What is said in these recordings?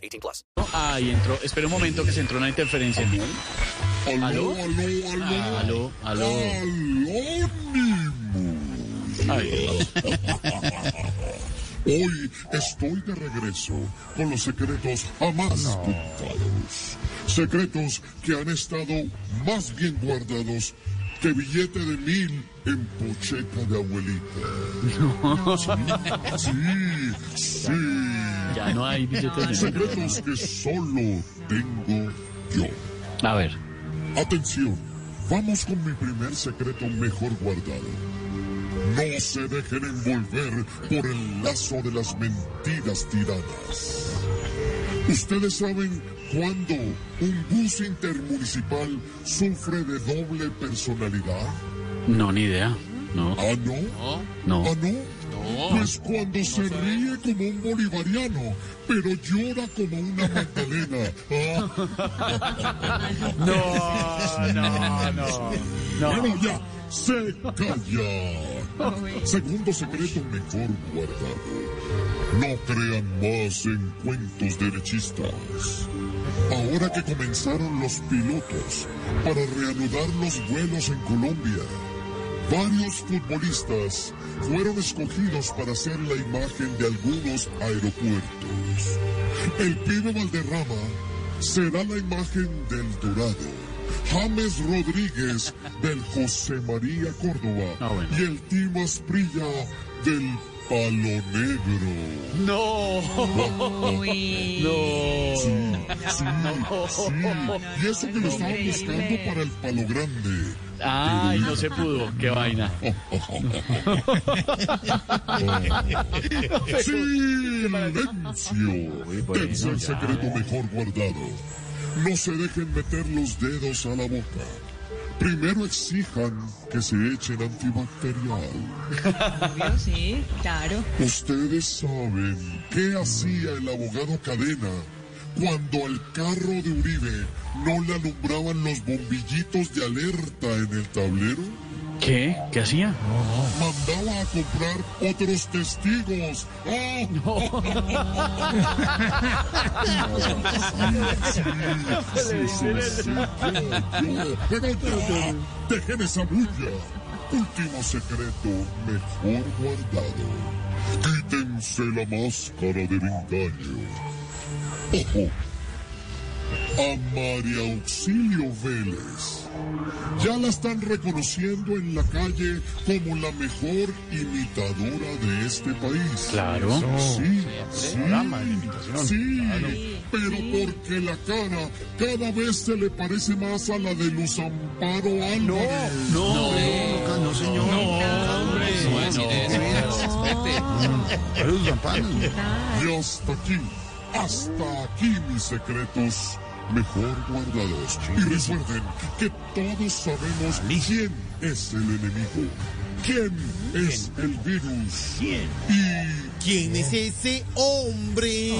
18 plus. Ahí entró. Espera un momento que se entró una interferencia. Aló, ¿Aló? aló, aló. Aló. Ay, Hoy estoy de regreso con los secretos jamás contados. Secretos que han estado más bien guardados que billete de mil en pocheta de abuelita. Sí, sí, sí. Ya no hay billetes de Secretos que solo tengo yo. A ver. Atención, vamos con mi primer secreto mejor guardado. No se dejen envolver por el lazo de las mentiras tiranas. Ustedes saben cuándo un bus intermunicipal sufre de doble personalidad. No, ni idea. No. ¿Ah, no? No. ¿Ah, no? Pues cuando se ríe como un bolivariano, pero llora como una magdalena. Ah. No, no, no. Bueno, ya, se calla. Segundo secreto mejor guardado. No crean más en cuentos derechistas. Ahora que comenzaron los pilotos para reanudar los vuelos en Colombia, varios futbolistas fueron escogidos para ser la imagen de algunos aeropuertos. El pibe Valderrama será la imagen del Dorado. James Rodríguez del José María Córdoba Ah, bueno. y el Timas Prilla del Palo Negro. No. No. Sí, sí, sí. Y eso que lo estaban buscando para el Palo Grande. Ay, no se pudo. Qué vaina. Silencio. Tercer secreto mejor guardado. No se dejen meter los dedos a la boca. Primero exijan que se echen antibacterial. Obvio, sí, claro. Ustedes saben qué hacía el abogado Cadena cuando al carro de Uribe no le alumbraban los bombillitos de alerta en el tablero. ¿Qué? ¿Qué hacía? Mandaba a comprar otros testigos. Ya, dejen esa bulla. Último secreto, mejor guardado. Quítense la máscara del engaño. Ojo. A María Auxilio Vélez. Ya la están reconociendo en la calle como la mejor imitadora de este país. Claro. Sí, sí, sí, pero porque la cara cada vez se le parece más a la de Luz Amparo Álvarez. No. No, señor. Y hasta aquí, hasta aquí mis secretos. Mejor guardados. Y recuerden que todos sabemos quién es el enemigo, quién es el virus. Y ¿Quién es ese hombre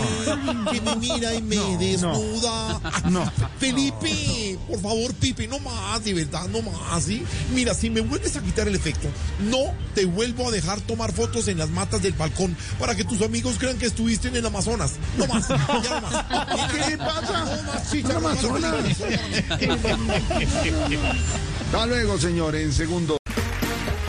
que me mira y me desnuda? No. Felipe, por favor, Pipe, no más, de verdad, no más, ¿sí? Mira, si me vuelves a quitar el efecto, no te vuelvo a dejar tomar fotos en las matas del balcón para que tus amigos crean que estuviste en el Amazonas. No más, ya no más. ¿Qué le pasa? No más, chicha, ¿El no. Amazonas? Hasta luego, señor, en segundo.